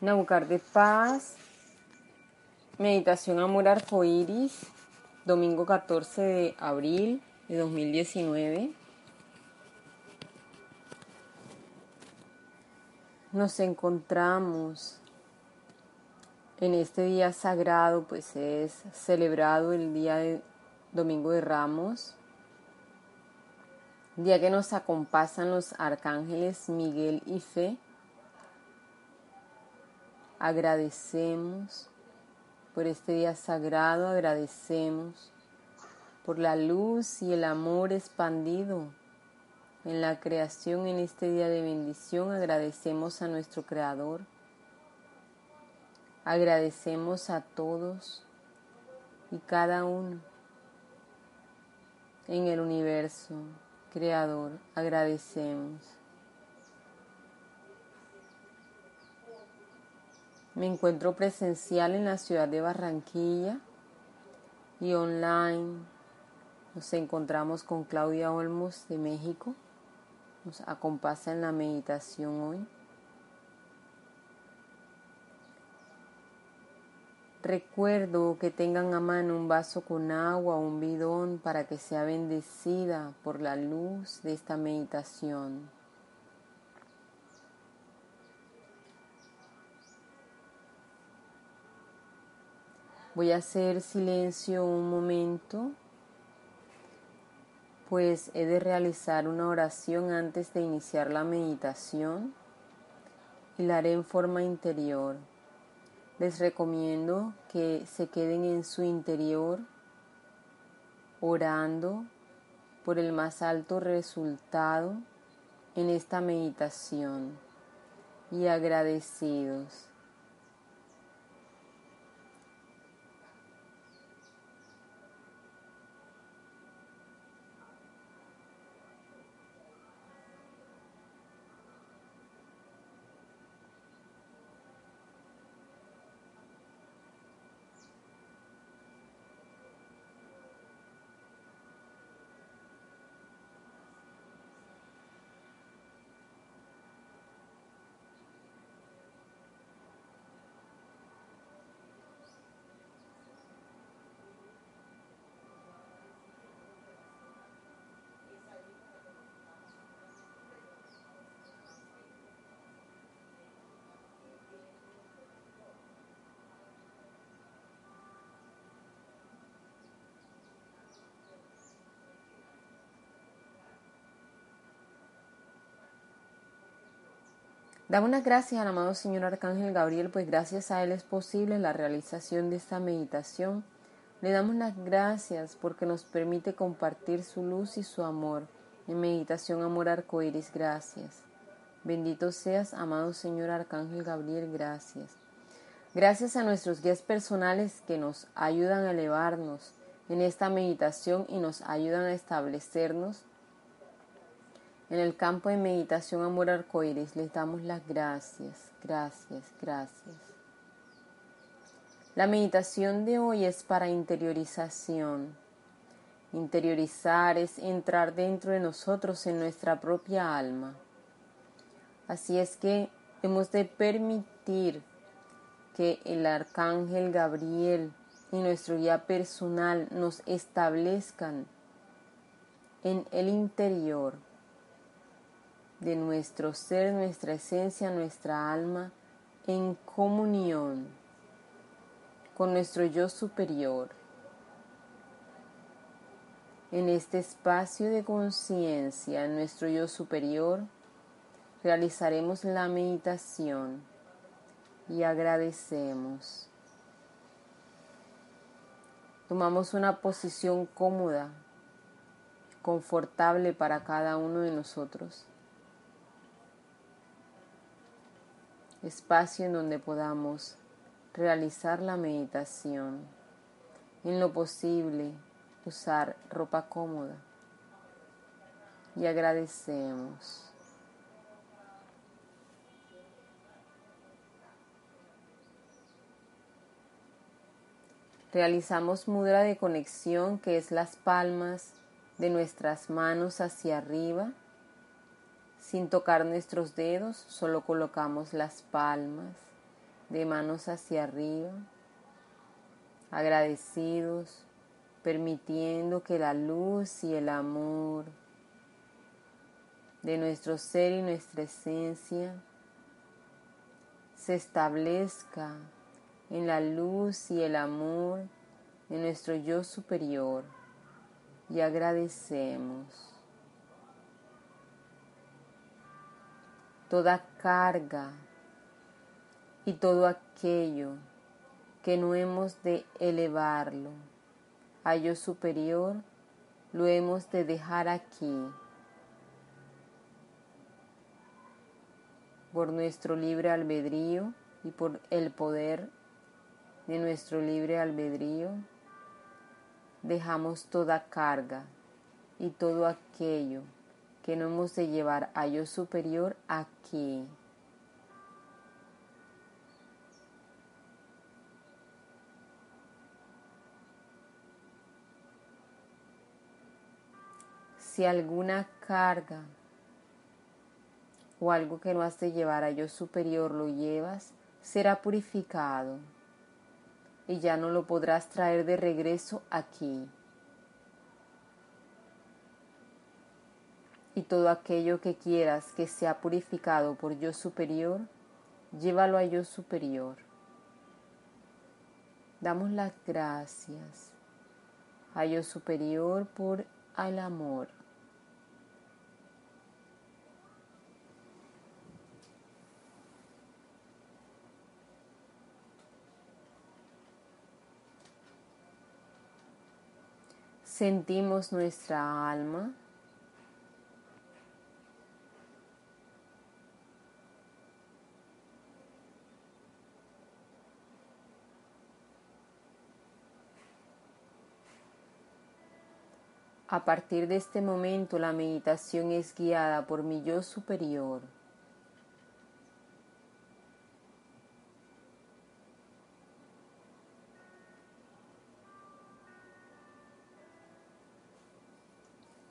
Naucar de Paz, Meditación Amor Arcoíris, domingo 14 de abril de 2019. Nos encontramos en este día sagrado, pues es celebrado el día de Domingo de Ramos, día que nos acompasan los arcángeles Miguel y Fe Agradecemos por este día sagrado, agradecemos por la luz y el amor expandido en la creación en este día de bendición. Agradecemos a nuestro Creador. Agradecemos a todos y cada uno en el universo creador. Agradecemos. Me encuentro presencial en la ciudad de Barranquilla y online nos encontramos con Claudia Olmos de México. Nos acompasa en la meditación hoy. Recuerdo que tengan a mano un vaso con agua o un bidón para que sea bendecida por la luz de esta meditación. Voy a hacer silencio un momento, pues he de realizar una oración antes de iniciar la meditación y la haré en forma interior. Les recomiendo que se queden en su interior orando por el más alto resultado en esta meditación y agradecidos. Damos unas gracias al amado Señor Arcángel Gabriel, pues gracias a Él es posible la realización de esta meditación. Le damos las gracias porque nos permite compartir su luz y su amor. En meditación amor arcoíris, gracias. Bendito seas, amado Señor Arcángel Gabriel, gracias. Gracias a nuestros guías personales que nos ayudan a elevarnos en esta meditación y nos ayudan a establecernos en el campo de meditación Amor Arcoíris les damos las gracias, gracias, gracias. La meditación de hoy es para interiorización. Interiorizar es entrar dentro de nosotros en nuestra propia alma. Así es que hemos de permitir que el arcángel Gabriel y nuestro guía personal nos establezcan en el interior de nuestro ser, nuestra esencia, nuestra alma, en comunión con nuestro yo superior. En este espacio de conciencia, en nuestro yo superior, realizaremos la meditación y agradecemos. Tomamos una posición cómoda, confortable para cada uno de nosotros. Espacio en donde podamos realizar la meditación. En lo posible, usar ropa cómoda. Y agradecemos. Realizamos mudra de conexión que es las palmas de nuestras manos hacia arriba sin tocar nuestros dedos, solo colocamos las palmas de manos hacia arriba, agradecidos, permitiendo que la luz y el amor de nuestro ser y nuestra esencia se establezca en la luz y el amor de nuestro yo superior. Y agradecemos toda carga y todo aquello que no hemos de elevarlo a yo superior, lo hemos de dejar aquí por nuestro libre albedrío y por el poder de nuestro libre albedrío, dejamos toda carga y todo aquello que no hemos de llevar a yo superior aquí. Si alguna carga o algo que no has de llevar a yo superior lo llevas, será purificado y ya no lo podrás traer de regreso aquí. Y todo aquello que quieras que sea purificado por yo superior, llévalo a yo superior. Damos las gracias a yo superior por el amor. Sentimos nuestra alma. A partir de este momento la meditación es guiada por mi yo superior.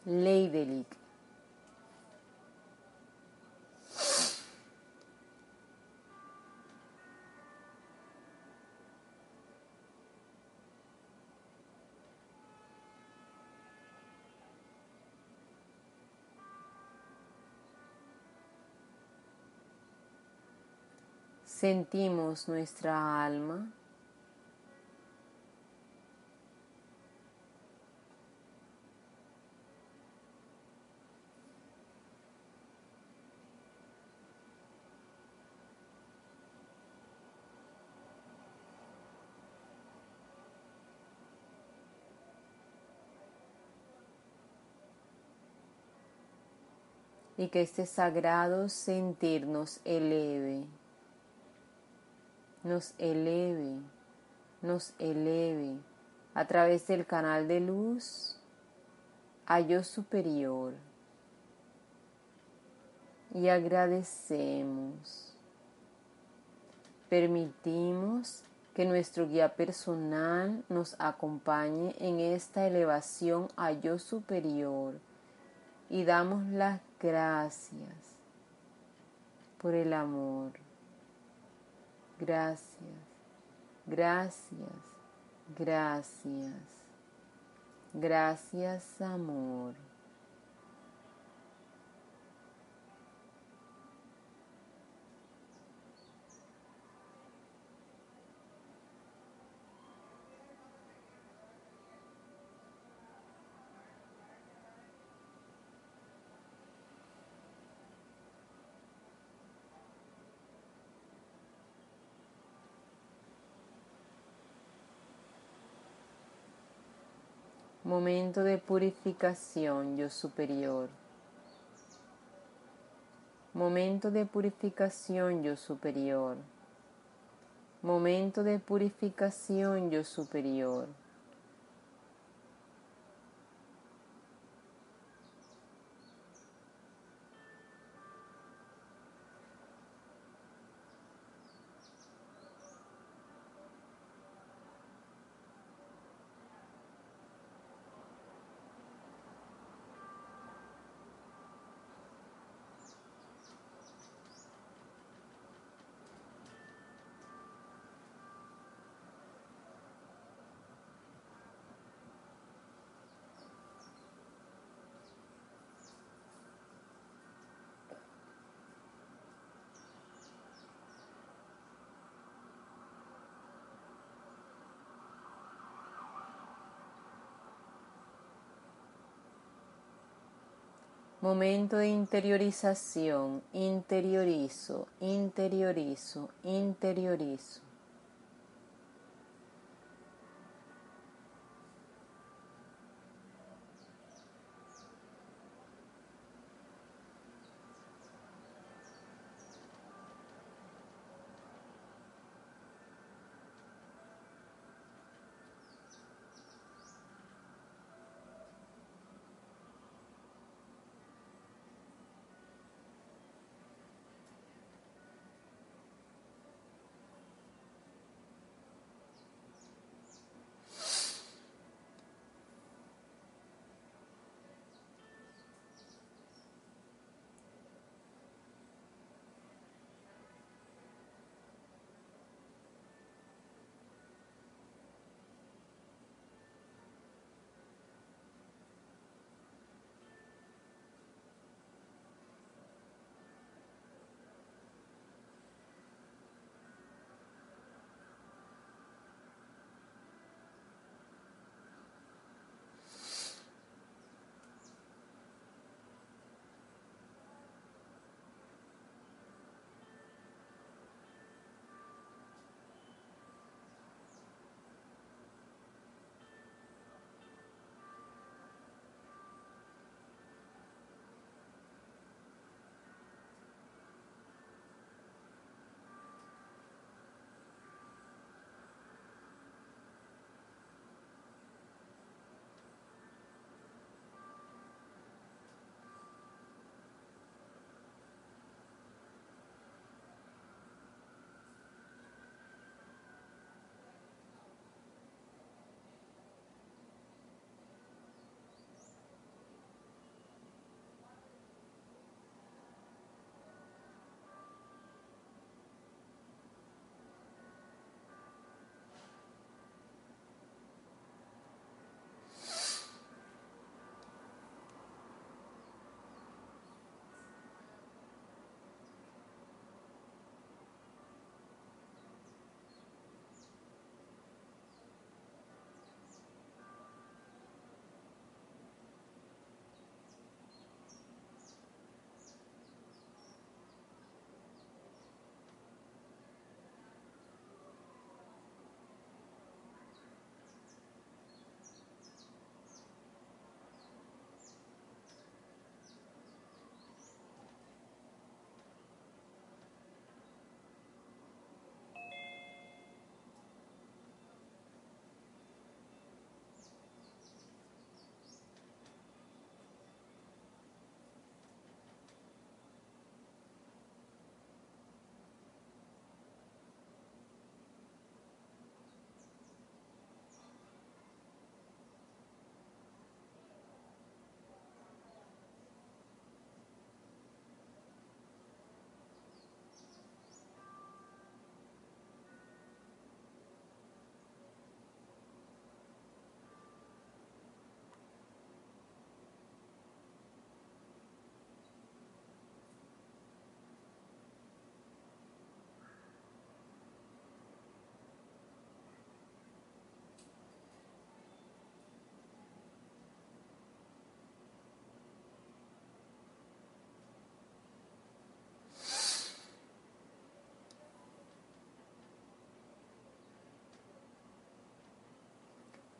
Leidelic. Sentimos nuestra alma. Y que este sagrado sentir nos eleve, nos eleve, nos eleve a través del canal de luz a yo superior. Y agradecemos. Permitimos que nuestro guía personal nos acompañe en esta elevación a yo superior y damos las gracias por el amor. Gracias, gracias, gracias. Gracias, amor. Momento de purificación, yo superior. Momento de purificación, yo superior. Momento de purificación, yo superior. Momento de interiorización, interiorizo, interiorizo, interiorizo.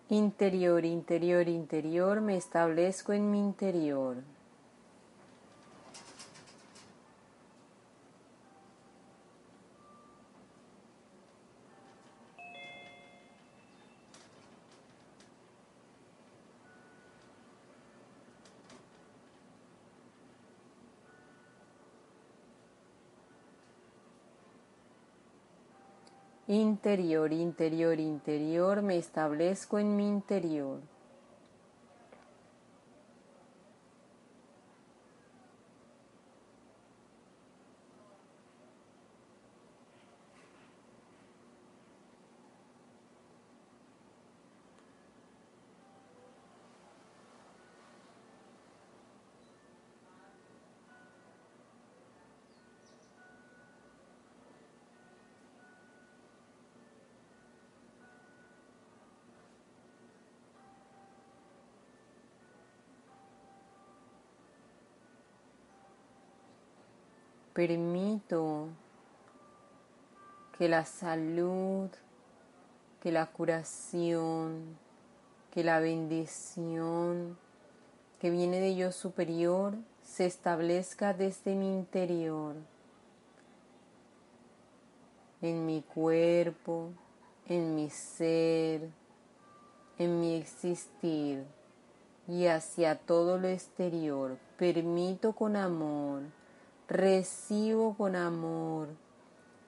Interior, interior, interior, me establezco en mi interior. Interior, interior, interior, me establezco en mi interior. Permito que la salud, que la curación, que la bendición que viene de yo superior se establezca desde mi interior, en mi cuerpo, en mi ser, en mi existir y hacia todo lo exterior. Permito con amor, recibo con amor,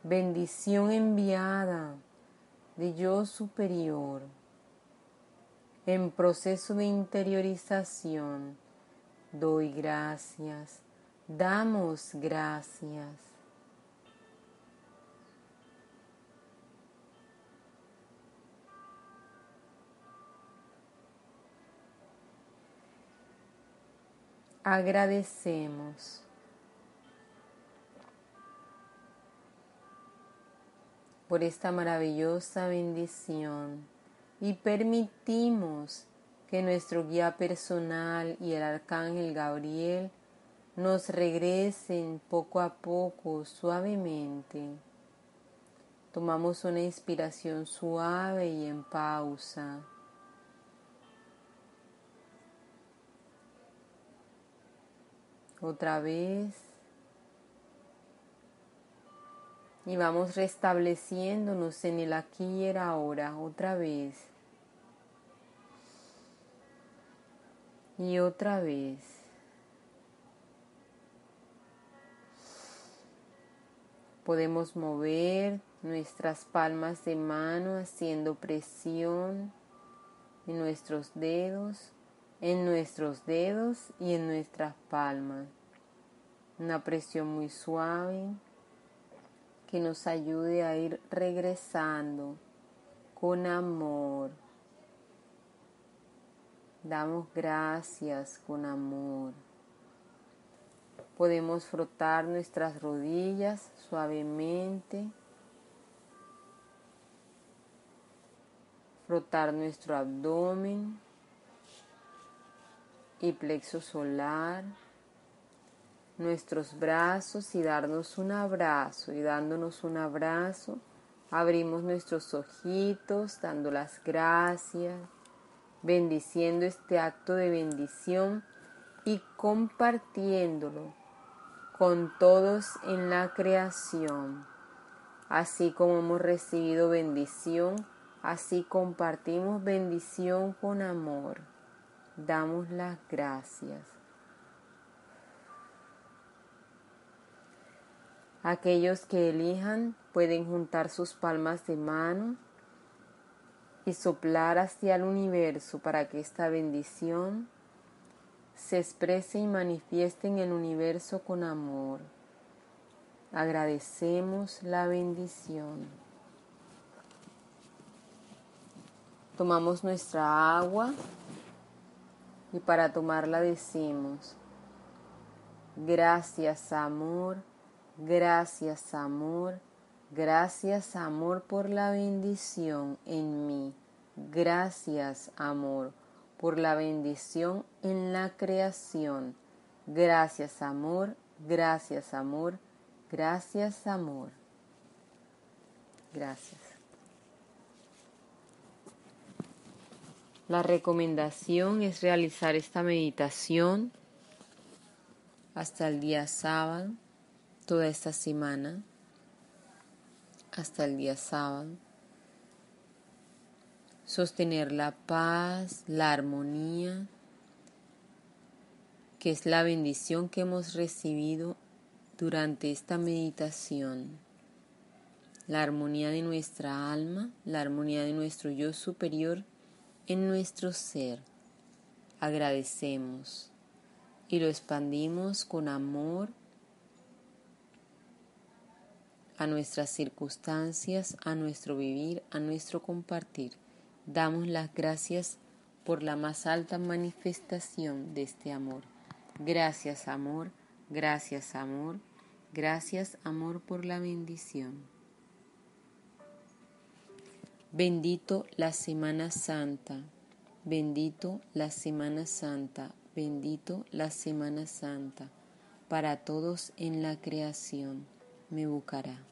bendición enviada de yo superior en proceso de interiorización. Doy gracias, damos gracias. Agradecemos. Por esta maravillosa bendición y permitimos que nuestro guía personal y el arcángel Gabriel nos regresen poco a poco, suavemente. Tomamos una inspiración suave y en pausa. Otra vez. Y vamos restableciéndonos en el aquí y el ahora, otra vez. Y otra vez. Podemos mover nuestras palmas de mano haciendo presión en nuestros dedos, en nuestros dedos y en nuestras palmas. Una presión muy suave que nos ayude a ir regresando con amor Damos gracias con amor. Podemos frotar nuestras rodillas suavemente. Frotar nuestro abdomen y plexo solar. Nuestros brazos y darnos un abrazo. Y dándonos un abrazo, abrimos nuestros ojitos dando las gracias bendiciendo este acto de bendición y compartiéndolo con todos en la creación. Así como hemos recibido bendición, así compartimos bendición con amor. Damos las gracias. Aquellos que elijan pueden juntar sus palmas de mano y soplar hacia el universo para que esta bendición se exprese y manifieste en el universo con amor. Agradecemos la bendición. Tomamos nuestra agua y para tomarla decimos, gracias amor, gracias amor, Gracias amor por la bendición en mí. Gracias amor por la bendición en la creación. Gracias amor, gracias amor, gracias amor. Gracias. La recomendación es realizar esta meditación hasta el día sábado, toda esta semana hasta el día sábado. Sostener la paz, la armonía, que es la bendición que hemos recibido durante esta meditación. La armonía de nuestra alma, la armonía de nuestro yo superior en nuestro ser. Agradecemos y lo expandimos con amor a nuestras circunstancias, a nuestro vivir, a nuestro compartir. Damos las gracias por la más alta manifestación de este amor. Gracias amor, gracias amor, gracias amor por la bendición. Bendito la Semana Santa, bendito la Semana Santa, bendito la Semana Santa. para todos en la creación. Me buscará.